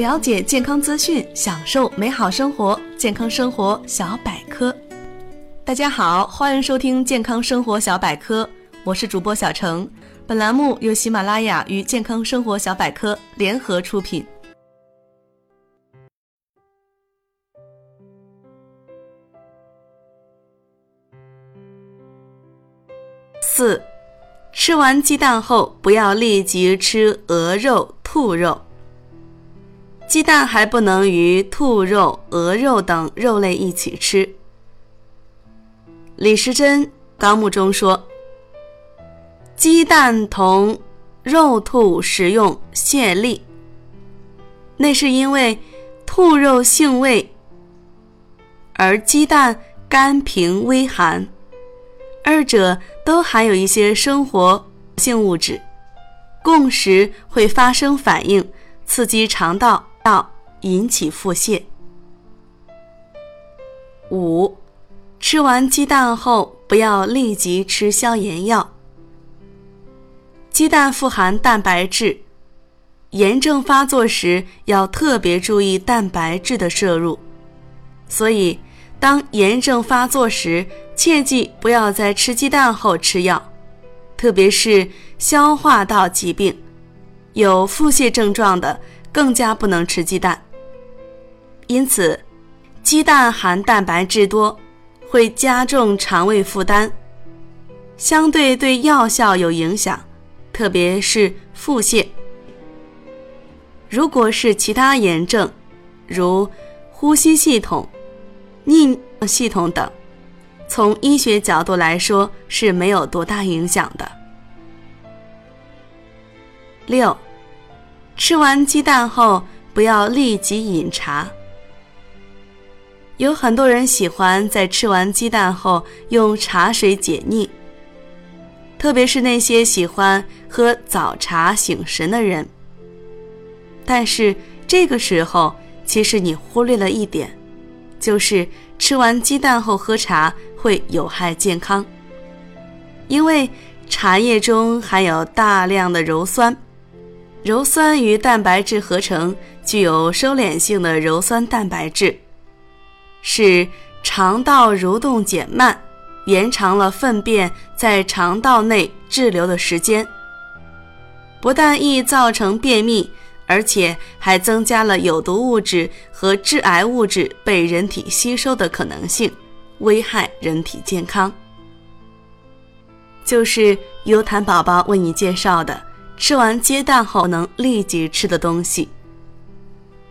了解健康资讯，享受美好生活。健康生活小百科，大家好，欢迎收听健康生活小百科，我是主播小程。本栏目由喜马拉雅与健康生活小百科联合出品。四，吃完鸡蛋后不要立即吃鹅肉、兔肉。鸡蛋还不能与兔肉、鹅肉等肉类一起吃。李时珍纲目中说：“鸡蛋同肉兔食用泄痢，那是因为兔肉性味，而鸡蛋甘平微寒，二者都含有一些生活性物质，共食会发生反应，刺激肠道。”道引起腹泻。五，吃完鸡蛋后不要立即吃消炎药。鸡蛋富含蛋白质，炎症发作时要特别注意蛋白质的摄入。所以，当炎症发作时，切记不要在吃鸡蛋后吃药，特别是消化道疾病、有腹泻症状的。更加不能吃鸡蛋，因此，鸡蛋含蛋白质多，会加重肠胃负担，相对对药效有影响，特别是腹泻。如果是其他炎症，如呼吸系统、泌尿系统等，从医学角度来说是没有多大影响的。六。吃完鸡蛋后，不要立即饮茶。有很多人喜欢在吃完鸡蛋后用茶水解腻，特别是那些喜欢喝早茶醒神的人。但是这个时候，其实你忽略了一点，就是吃完鸡蛋后喝茶会有害健康，因为茶叶中含有大量的鞣酸。鞣酸与蛋白质合成，具有收敛性的鞣酸蛋白质，使肠道蠕动减慢，延长了粪便在肠道内滞留的时间。不但易造成便秘，而且还增加了有毒物质和致癌物质被人体吸收的可能性，危害人体健康。就是优谈宝宝为你介绍的。吃完鸡蛋后能立即吃的东西。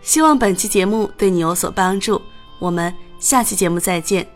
希望本期节目对你有所帮助，我们下期节目再见。